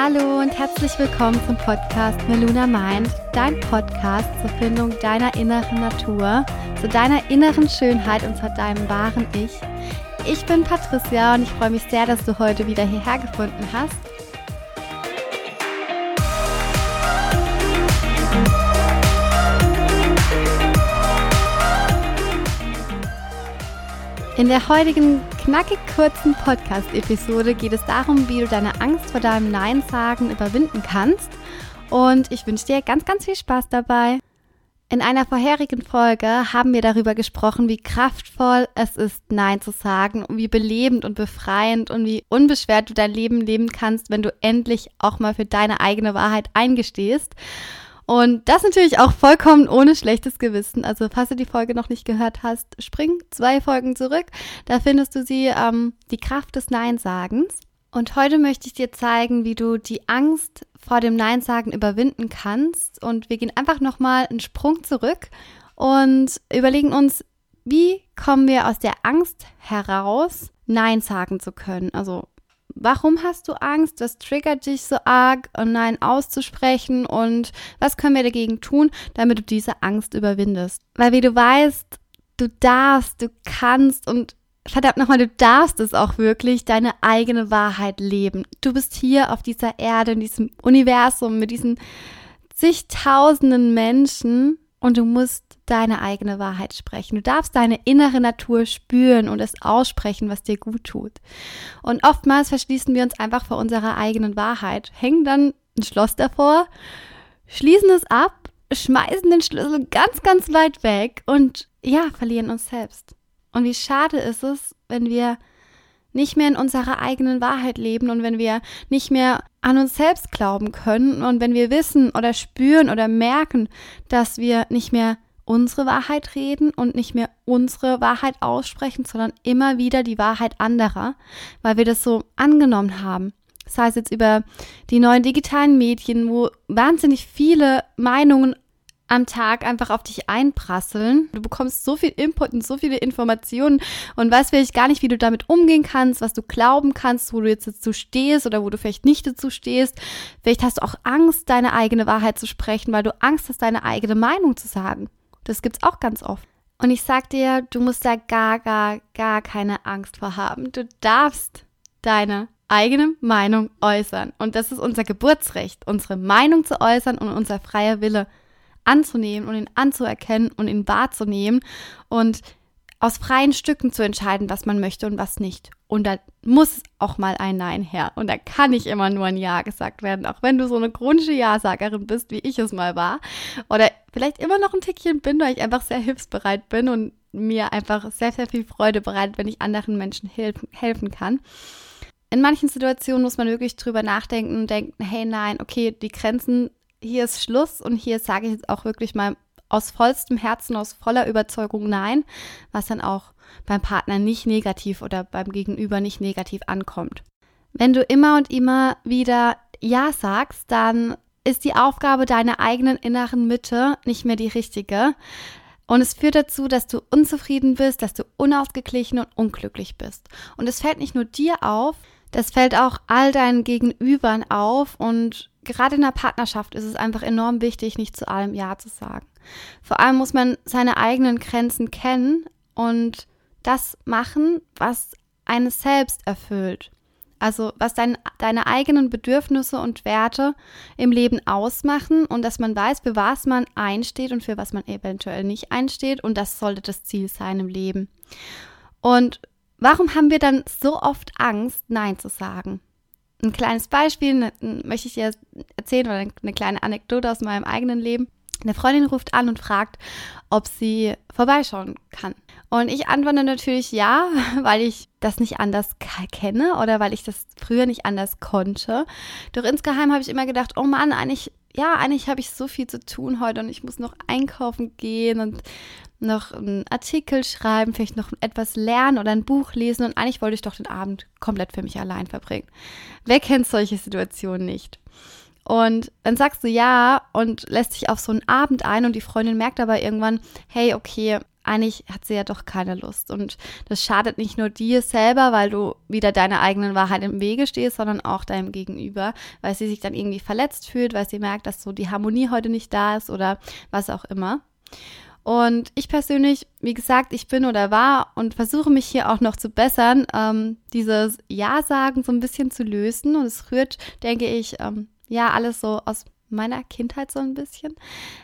Hallo und herzlich willkommen zum Podcast Meluna Mind, dein Podcast zur Findung deiner inneren Natur, zu deiner inneren Schönheit und zu deinem wahren Ich. Ich bin Patricia und ich freue mich sehr, dass du heute wieder hierher gefunden hast. In der heutigen knackig kurzen Podcast-Episode geht es darum, wie du deine Angst vor deinem Nein sagen überwinden kannst. Und ich wünsche dir ganz, ganz viel Spaß dabei. In einer vorherigen Folge haben wir darüber gesprochen, wie kraftvoll es ist, Nein zu sagen und wie belebend und befreiend und wie unbeschwert du dein Leben leben kannst, wenn du endlich auch mal für deine eigene Wahrheit eingestehst. Und das natürlich auch vollkommen ohne schlechtes Gewissen. Also falls du die Folge noch nicht gehört hast, spring zwei Folgen zurück. Da findest du sie, ähm, die Kraft des Neinsagens. Und heute möchte ich dir zeigen, wie du die Angst vor dem Neinsagen überwinden kannst. Und wir gehen einfach nochmal einen Sprung zurück und überlegen uns, wie kommen wir aus der Angst heraus, Nein sagen zu können. Also Warum hast du Angst? Was triggert dich so arg, Nein auszusprechen? Und was können wir dagegen tun, damit du diese Angst überwindest? Weil wie du weißt, du darfst, du kannst und verdammt nochmal, du darfst es auch wirklich, deine eigene Wahrheit leben. Du bist hier auf dieser Erde, in diesem Universum, mit diesen zigtausenden Menschen und du musst deine eigene Wahrheit sprechen. Du darfst deine innere Natur spüren und es aussprechen, was dir gut tut. Und oftmals verschließen wir uns einfach vor unserer eigenen Wahrheit, hängen dann ein Schloss davor, schließen es ab, schmeißen den Schlüssel ganz, ganz weit weg und ja, verlieren uns selbst. Und wie schade ist es, wenn wir nicht mehr in unserer eigenen Wahrheit leben und wenn wir nicht mehr an uns selbst glauben können und wenn wir wissen oder spüren oder merken, dass wir nicht mehr unsere Wahrheit reden und nicht mehr unsere Wahrheit aussprechen, sondern immer wieder die Wahrheit anderer, weil wir das so angenommen haben. Das heißt jetzt über die neuen digitalen Medien, wo wahnsinnig viele Meinungen am Tag einfach auf dich einprasseln. Du bekommst so viel Input und so viele Informationen und weißt vielleicht gar nicht, wie du damit umgehen kannst, was du glauben kannst, wo du jetzt dazu stehst oder wo du vielleicht nicht dazu stehst. Vielleicht hast du auch Angst, deine eigene Wahrheit zu sprechen, weil du Angst hast, deine eigene Meinung zu sagen. Das gibt's auch ganz oft. Und ich sag dir, du musst da gar, gar, gar keine Angst vor haben. Du darfst deine eigene Meinung äußern. Und das ist unser Geburtsrecht, unsere Meinung zu äußern und unser freier Wille anzunehmen und ihn anzuerkennen und ihn wahrzunehmen und aus freien Stücken zu entscheiden, was man möchte und was nicht. Und da muss auch mal ein Nein her. Und da kann nicht immer nur ein Ja gesagt werden, auch wenn du so eine chronische Ja-Sagerin bist, wie ich es mal war. Oder vielleicht immer noch ein Tickchen bin, weil ich einfach sehr hilfsbereit bin und mir einfach sehr, sehr viel Freude bereitet, wenn ich anderen Menschen helfen, helfen kann. In manchen Situationen muss man wirklich drüber nachdenken und denken, hey nein, okay, die Grenzen, hier ist Schluss und hier sage ich jetzt auch wirklich mal aus vollstem Herzen, aus voller Überzeugung nein, was dann auch beim Partner nicht negativ oder beim Gegenüber nicht negativ ankommt. Wenn du immer und immer wieder Ja sagst, dann ist die Aufgabe deiner eigenen inneren Mitte nicht mehr die richtige. Und es führt dazu, dass du unzufrieden bist, dass du unausgeglichen und unglücklich bist. Und es fällt nicht nur dir auf, das fällt auch all deinen Gegenübern auf. Und gerade in der Partnerschaft ist es einfach enorm wichtig, nicht zu allem Ja zu sagen. Vor allem muss man seine eigenen Grenzen kennen und das machen, was eines selbst erfüllt. Also was dein, deine eigenen Bedürfnisse und Werte im Leben ausmachen und dass man weiß, für was man einsteht und für was man eventuell nicht einsteht und das sollte das Ziel sein im Leben. Und warum haben wir dann so oft Angst, Nein zu sagen? Ein kleines Beispiel ne, möchte ich dir erzählen oder eine kleine Anekdote aus meinem eigenen Leben. Eine Freundin ruft an und fragt, ob sie vorbeischauen kann. Und ich antworte natürlich ja, weil ich das nicht anders kenne oder weil ich das früher nicht anders konnte. Doch insgeheim habe ich immer gedacht, oh Mann, eigentlich, ja, eigentlich habe ich so viel zu tun heute und ich muss noch einkaufen gehen und noch einen Artikel schreiben, vielleicht noch etwas lernen oder ein Buch lesen und eigentlich wollte ich doch den Abend komplett für mich allein verbringen. Wer kennt solche Situationen nicht? Und dann sagst du ja und lässt dich auf so einen Abend ein und die Freundin merkt aber irgendwann, hey, okay, eigentlich hat sie ja doch keine Lust. Und das schadet nicht nur dir selber, weil du wieder deiner eigenen Wahrheit im Wege stehst, sondern auch deinem Gegenüber, weil sie sich dann irgendwie verletzt fühlt, weil sie merkt, dass so die Harmonie heute nicht da ist oder was auch immer. Und ich persönlich, wie gesagt, ich bin oder war und versuche mich hier auch noch zu bessern, ähm, dieses Ja-Sagen so ein bisschen zu lösen. Und es rührt, denke ich, ähm, ja, alles so aus meiner Kindheit so ein bisschen.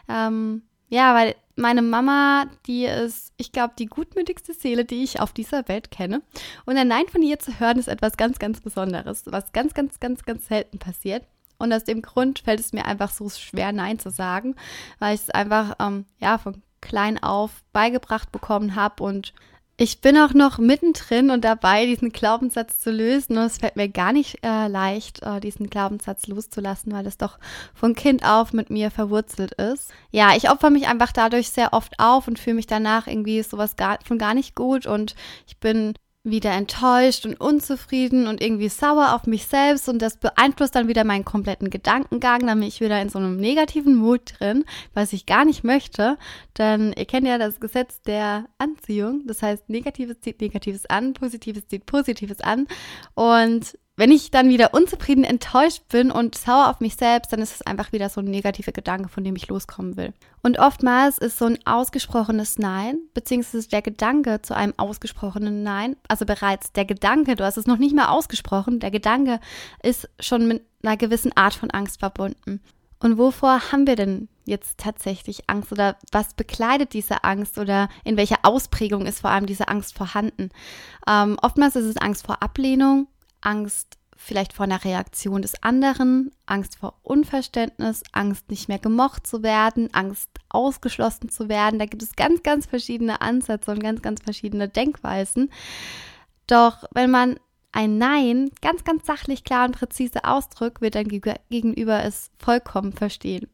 Ähm, ja, weil meine Mama, die ist, ich glaube, die gutmütigste Seele, die ich auf dieser Welt kenne. Und ein Nein von ihr zu hören, ist etwas ganz, ganz Besonderes, was ganz, ganz, ganz, ganz selten passiert. Und aus dem Grund fällt es mir einfach so schwer, Nein zu sagen, weil ich es einfach, ähm, ja, von klein auf beigebracht bekommen habe und ich bin auch noch mittendrin und dabei, diesen Glaubenssatz zu lösen. Und es fällt mir gar nicht äh, leicht, äh, diesen Glaubenssatz loszulassen, weil es doch von Kind auf mit mir verwurzelt ist. Ja, ich opfer mich einfach dadurch sehr oft auf und fühle mich danach irgendwie sowas gar, von gar nicht gut. Und ich bin wieder enttäuscht und unzufrieden und irgendwie sauer auf mich selbst. Und das beeinflusst dann wieder meinen kompletten Gedankengang, dann bin ich wieder in so einem negativen Mut drin, was ich gar nicht möchte, denn ihr kennt ja das Gesetz der Anziehung, das heißt Negatives zieht Negatives an, Positives zieht Positives an. Und wenn ich dann wieder unzufrieden, enttäuscht bin und sauer auf mich selbst, dann ist es einfach wieder so ein negativer Gedanke, von dem ich loskommen will. Und oftmals ist so ein ausgesprochenes Nein, beziehungsweise der Gedanke zu einem ausgesprochenen Nein, also bereits der Gedanke, du hast es noch nicht mal ausgesprochen, der Gedanke ist schon mit einer gewissen Art von Angst verbunden. Und wovor haben wir denn jetzt tatsächlich Angst oder was bekleidet diese Angst oder in welcher Ausprägung ist vor allem diese Angst vorhanden? Ähm, oftmals ist es Angst vor Ablehnung, Angst vielleicht vor einer Reaktion des anderen, Angst vor Unverständnis, Angst nicht mehr gemocht zu werden, Angst ausgeschlossen zu werden. Da gibt es ganz, ganz verschiedene Ansätze und ganz, ganz verschiedene Denkweisen. Doch wenn man ein Nein ganz, ganz sachlich, klar und präzise ausdrückt, wird dein Gegenüber es vollkommen verstehen.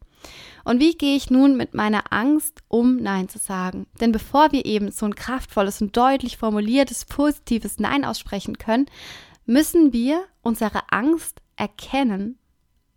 Und wie gehe ich nun mit meiner Angst um, Nein zu sagen? Denn bevor wir eben so ein kraftvolles und deutlich formuliertes, positives Nein aussprechen können, müssen wir unsere Angst erkennen,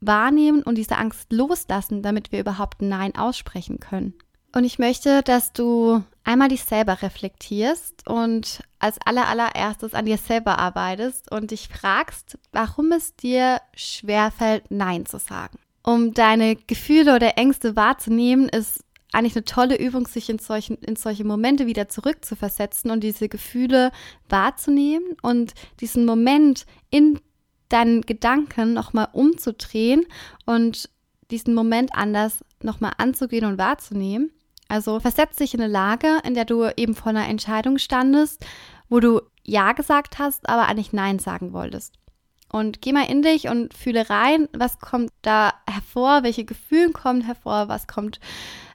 wahrnehmen und diese Angst loslassen, damit wir überhaupt Nein aussprechen können. Und ich möchte, dass du einmal dich selber reflektierst und als allerallererstes an dir selber arbeitest und dich fragst, warum es dir schwerfällt, Nein zu sagen. Um deine Gefühle oder Ängste wahrzunehmen, ist eigentlich eine tolle Übung, sich in, solchen, in solche Momente wieder zurückzuversetzen und diese Gefühle wahrzunehmen und diesen Moment in deinen Gedanken nochmal umzudrehen und diesen Moment anders nochmal anzugehen und wahrzunehmen. Also versetz dich in eine Lage, in der du eben vor einer Entscheidung standest, wo du Ja gesagt hast, aber eigentlich Nein sagen wolltest. Und geh mal in dich und fühle rein, was kommt da hervor, welche Gefühle kommen hervor, was kommt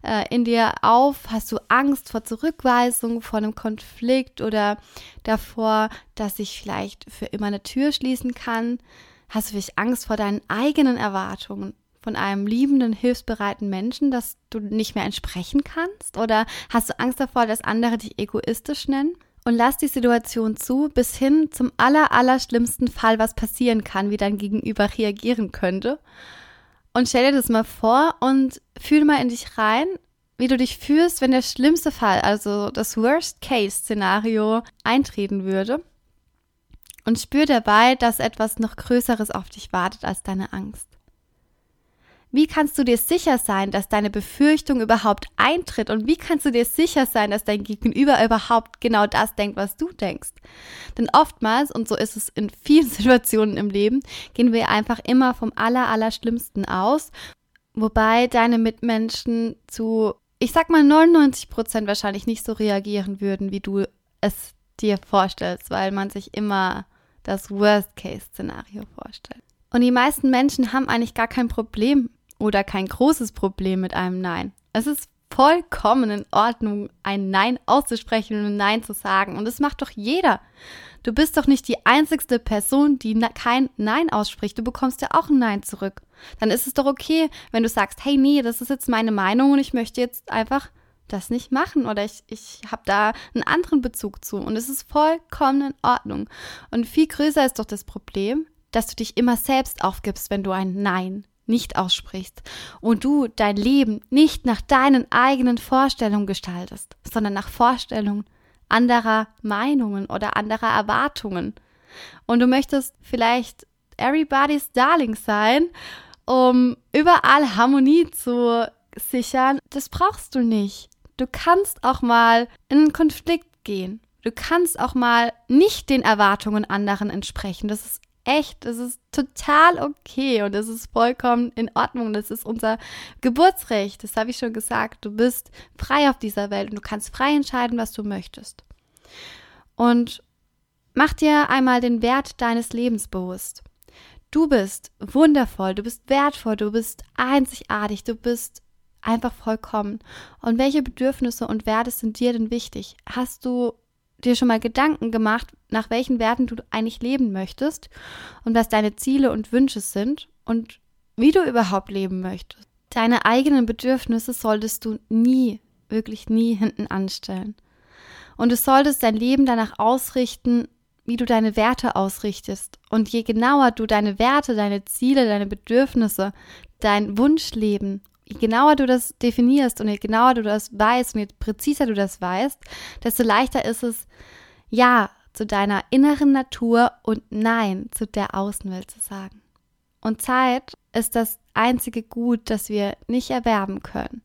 äh, in dir auf. Hast du Angst vor Zurückweisung, vor einem Konflikt oder davor, dass ich vielleicht für immer eine Tür schließen kann? Hast du vielleicht Angst vor deinen eigenen Erwartungen? von einem liebenden, hilfsbereiten Menschen, dass du nicht mehr entsprechen kannst? Oder hast du Angst davor, dass andere dich egoistisch nennen? Und lass die Situation zu, bis hin zum aller, aller schlimmsten Fall, was passieren kann, wie dein Gegenüber reagieren könnte. Und stell dir das mal vor und fühl mal in dich rein, wie du dich fühlst, wenn der schlimmste Fall, also das Worst-Case-Szenario eintreten würde. Und spür dabei, dass etwas noch Größeres auf dich wartet als deine Angst. Wie kannst du dir sicher sein, dass deine Befürchtung überhaupt eintritt? Und wie kannst du dir sicher sein, dass dein Gegenüber überhaupt genau das denkt, was du denkst? Denn oftmals, und so ist es in vielen Situationen im Leben, gehen wir einfach immer vom aller, aller Schlimmsten aus, wobei deine Mitmenschen zu, ich sag mal, 99 Prozent wahrscheinlich nicht so reagieren würden, wie du es dir vorstellst, weil man sich immer das Worst-Case-Szenario vorstellt. Und die meisten Menschen haben eigentlich gar kein Problem oder kein großes Problem mit einem Nein. Es ist vollkommen in Ordnung, ein Nein auszusprechen und ein Nein zu sagen. Und das macht doch jeder. Du bist doch nicht die einzigste Person, die kein Nein ausspricht. Du bekommst ja auch ein Nein zurück. Dann ist es doch okay, wenn du sagst, hey, nee, das ist jetzt meine Meinung und ich möchte jetzt einfach das nicht machen oder ich, ich habe da einen anderen Bezug zu. Und es ist vollkommen in Ordnung. Und viel größer ist doch das Problem, dass du dich immer selbst aufgibst, wenn du ein Nein nicht aussprichst und du dein Leben nicht nach deinen eigenen Vorstellungen gestaltest, sondern nach Vorstellungen anderer Meinungen oder anderer Erwartungen. Und du möchtest vielleicht everybody's Darling sein, um überall Harmonie zu sichern, das brauchst du nicht. Du kannst auch mal in einen Konflikt gehen. Du kannst auch mal nicht den Erwartungen anderen entsprechen. Das ist echt, das ist total okay und das ist vollkommen in Ordnung. Das ist unser Geburtsrecht. Das habe ich schon gesagt. Du bist frei auf dieser Welt und du kannst frei entscheiden, was du möchtest. Und mach dir einmal den Wert deines Lebens bewusst. Du bist wundervoll, du bist wertvoll, du bist einzigartig, du bist einfach vollkommen. Und welche Bedürfnisse und Werte sind dir denn wichtig? Hast du dir schon mal Gedanken gemacht, nach welchen Werten du eigentlich leben möchtest und was deine Ziele und Wünsche sind und wie du überhaupt leben möchtest? Deine eigenen Bedürfnisse solltest du nie, wirklich nie hinten anstellen. Und du solltest dein Leben danach ausrichten, wie du deine Werte ausrichtest. Und je genauer du deine Werte, deine Ziele, deine Bedürfnisse, dein Wunschleben, je genauer du das definierst und je genauer du das weißt und je präziser du das weißt, desto leichter ist es, ja zu deiner inneren Natur und nein zu der Außenwelt zu sagen. Und Zeit ist das einzige Gut, das wir nicht erwerben können.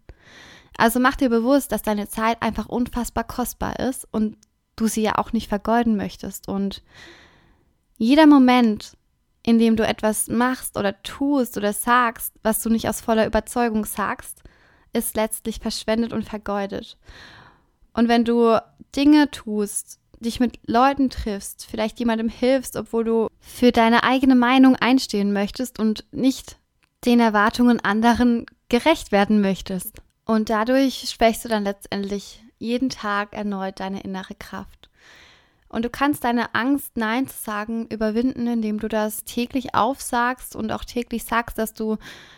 Also mach dir bewusst, dass deine Zeit einfach unfassbar kostbar ist und du sie ja auch nicht vergeuden möchtest. Und jeder Moment, in dem du etwas machst oder tust oder sagst, was du nicht aus voller Überzeugung sagst, ist letztlich verschwendet und vergeudet. Und wenn du Dinge tust, dich mit Leuten triffst, vielleicht jemandem hilfst, obwohl du für deine eigene Meinung einstehen möchtest und nicht den Erwartungen anderen gerecht werden möchtest. Und dadurch schwächst du dann letztendlich jeden Tag erneut deine innere Kraft. Und du kannst deine Angst, Nein zu sagen, überwinden, indem du das täglich aufsagst und auch täglich sagst, dass du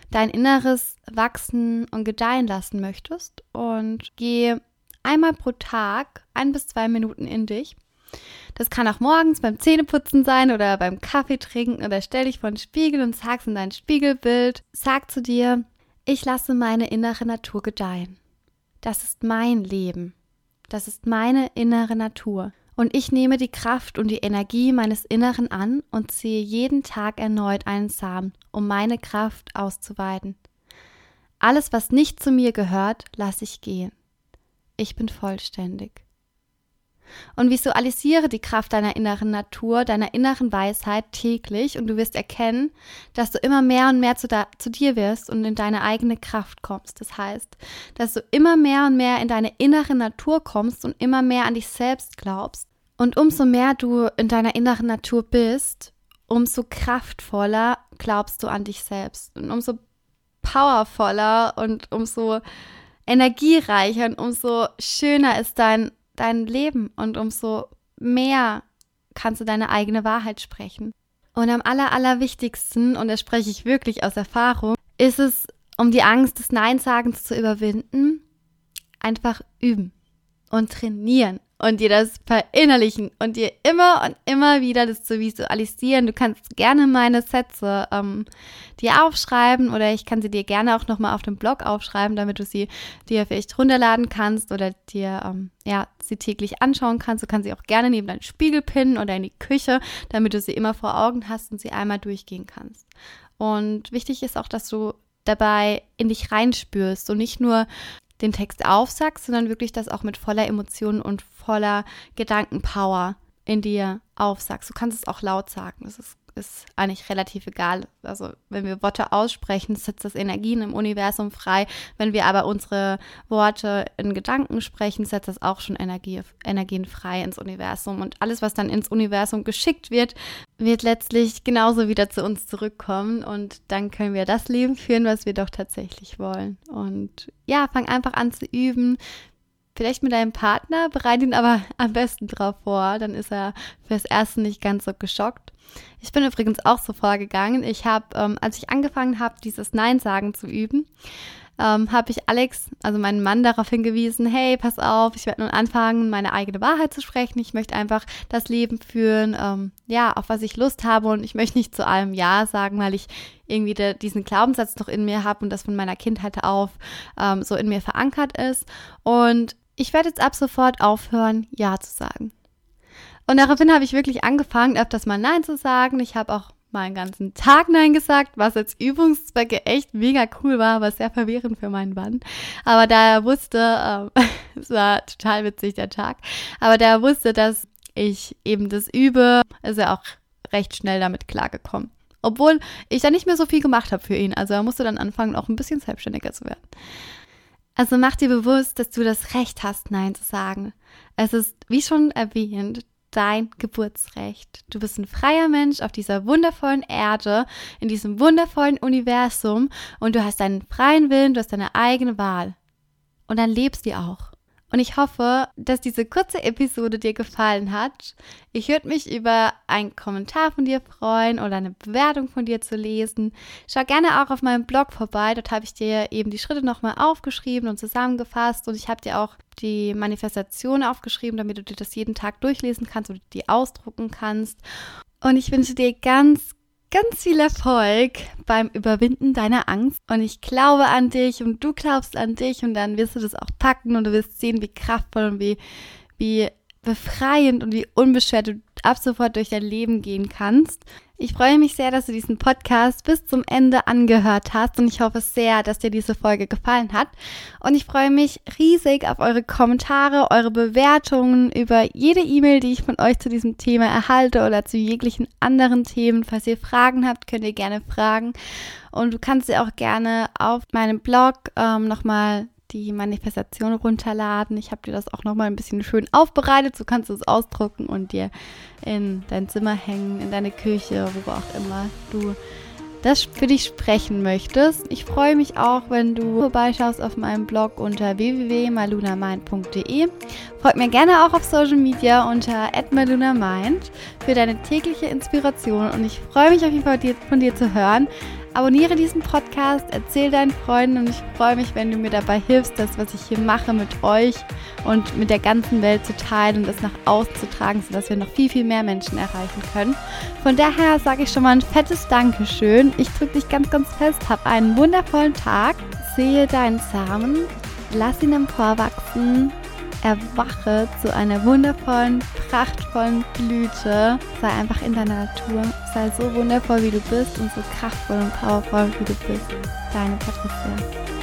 dein Inneres wachsen und gedeihen lassen möchtest. Und geh einmal pro Tag ein bis zwei Minuten in dich. Das kann auch morgens beim Zähneputzen sein oder beim Kaffee trinken oder stell dich vor den Spiegel und sagst in dein Spiegelbild, sag zu dir, ich lasse meine innere Natur gedeihen. Das ist mein Leben. Das ist meine innere Natur. Und ich nehme die Kraft und die Energie meines Inneren an und ziehe jeden Tag erneut einen Samen, um meine Kraft auszuweiten. Alles, was nicht zu mir gehört, lasse ich gehen. Ich bin vollständig. Und visualisiere die Kraft deiner inneren Natur, deiner inneren Weisheit täglich und du wirst erkennen, dass du immer mehr und mehr zu, da, zu dir wirst und in deine eigene Kraft kommst. Das heißt, dass du immer mehr und mehr in deine innere Natur kommst und immer mehr an dich selbst glaubst. Und umso mehr du in deiner inneren Natur bist, umso kraftvoller glaubst du an dich selbst und umso powervoller und umso energiereicher und umso schöner ist dein dein Leben und umso mehr kannst du deine eigene Wahrheit sprechen. Und am aller, allerwichtigsten, und da spreche ich wirklich aus Erfahrung, ist es, um die Angst des Neinsagens zu überwinden, einfach üben und trainieren und dir das verinnerlichen und dir immer und immer wieder das zu visualisieren. Du kannst gerne meine Sätze ähm, dir aufschreiben oder ich kann sie dir gerne auch nochmal auf dem Blog aufschreiben, damit du sie dir vielleicht runterladen kannst oder dir ähm, ja, sie täglich anschauen kannst. Du kannst sie auch gerne neben deinen Spiegel pinnen oder in die Küche, damit du sie immer vor Augen hast und sie einmal durchgehen kannst. Und wichtig ist auch, dass du dabei in dich reinspürst und nicht nur den Text aufsagst, sondern wirklich das auch mit voller Emotionen und voller Gedankenpower in dir aufsagst. Du kannst es auch laut sagen. Das ist, ist eigentlich relativ egal. Also wenn wir Worte aussprechen, setzt das Energien im Universum frei. Wenn wir aber unsere Worte in Gedanken sprechen, setzt das auch schon Energie, Energien frei ins Universum. Und alles, was dann ins Universum geschickt wird, wird letztlich genauso wieder zu uns zurückkommen. Und dann können wir das Leben führen, was wir doch tatsächlich wollen. Und ja, fang einfach an zu üben Vielleicht mit deinem Partner, bereite ihn aber am besten drauf vor, dann ist er fürs Erste nicht ganz so geschockt. Ich bin übrigens auch so vorgegangen. Ich habe, ähm, als ich angefangen habe, dieses Nein sagen zu üben, ähm, habe ich Alex, also meinen Mann, darauf hingewiesen, hey, pass auf, ich werde nun anfangen, meine eigene Wahrheit zu sprechen. Ich möchte einfach das Leben führen, ähm, ja, auf was ich Lust habe und ich möchte nicht zu allem Ja sagen, weil ich irgendwie de, diesen Glaubenssatz noch in mir habe und das von meiner Kindheit auf ähm, so in mir verankert ist. Und ich werde jetzt ab sofort aufhören, Ja zu sagen. Und daraufhin habe ich wirklich angefangen, öfters mal Nein zu sagen. Ich habe auch mal einen ganzen Tag Nein gesagt, was als Übungszwecke echt mega cool war, aber sehr verwirrend für meinen Mann. Aber da er wusste, äh, es war total witzig der Tag, aber da er wusste, dass ich eben das übe, ist er auch recht schnell damit klargekommen. Obwohl ich da nicht mehr so viel gemacht habe für ihn. Also er musste dann anfangen, auch ein bisschen selbstständiger zu werden. Also mach dir bewusst, dass du das Recht hast, Nein zu sagen. Es ist, wie schon erwähnt, dein Geburtsrecht. Du bist ein freier Mensch auf dieser wundervollen Erde, in diesem wundervollen Universum und du hast deinen freien Willen, du hast deine eigene Wahl. Und dann lebst du auch. Und ich hoffe, dass diese kurze Episode dir gefallen hat. Ich würde mich über einen Kommentar von dir freuen oder eine Bewertung von dir zu lesen. Schau gerne auch auf meinem Blog vorbei. Dort habe ich dir eben die Schritte nochmal aufgeschrieben und zusammengefasst. Und ich habe dir auch die Manifestation aufgeschrieben, damit du dir das jeden Tag durchlesen kannst oder die ausdrucken kannst. Und ich wünsche dir ganz, ganz viel Erfolg beim Überwinden deiner Angst. Und ich glaube an dich und du glaubst an dich und dann wirst du das auch packen und du wirst sehen, wie kraftvoll und wie, wie befreiend und wie unbeschwert du ab sofort durch dein Leben gehen kannst. Ich freue mich sehr, dass du diesen Podcast bis zum Ende angehört hast und ich hoffe sehr, dass dir diese Folge gefallen hat. Und ich freue mich riesig auf eure Kommentare, eure Bewertungen über jede E-Mail, die ich von euch zu diesem Thema erhalte oder zu jeglichen anderen Themen. Falls ihr Fragen habt, könnt ihr gerne fragen. Und du kannst sie auch gerne auf meinem Blog ähm, nochmal die Manifestation runterladen. Ich habe dir das auch nochmal ein bisschen schön aufbereitet. So kannst du es ausdrucken und dir in dein Zimmer hängen, in deine Küche, wo auch immer du das für dich sprechen möchtest. Ich freue mich auch, wenn du vorbeischaust auf meinem Blog unter www.malunamind.de. Folgt mir gerne auch auf Social Media unter @malunamind für deine tägliche Inspiration und ich freue mich auf jeden Fall von dir zu hören. Abonniere diesen Podcast, erzähl deinen Freunden und ich freue mich, wenn du mir dabei hilfst, das, was ich hier mache, mit euch und mit der ganzen Welt zu teilen und es nach außen zu tragen, sodass wir noch viel, viel mehr Menschen erreichen können. Von daher sage ich schon mal ein fettes Dankeschön. Ich drücke dich ganz, ganz fest. Hab einen wundervollen Tag. Sehe deinen Samen. Lass ihn emporwachsen erwache zu einer wundervollen, prachtvollen Blüte. Sei einfach in deiner Natur. Sei so wundervoll, wie du bist und so kraftvoll und powervoll, wie du bist. Deine Patricia.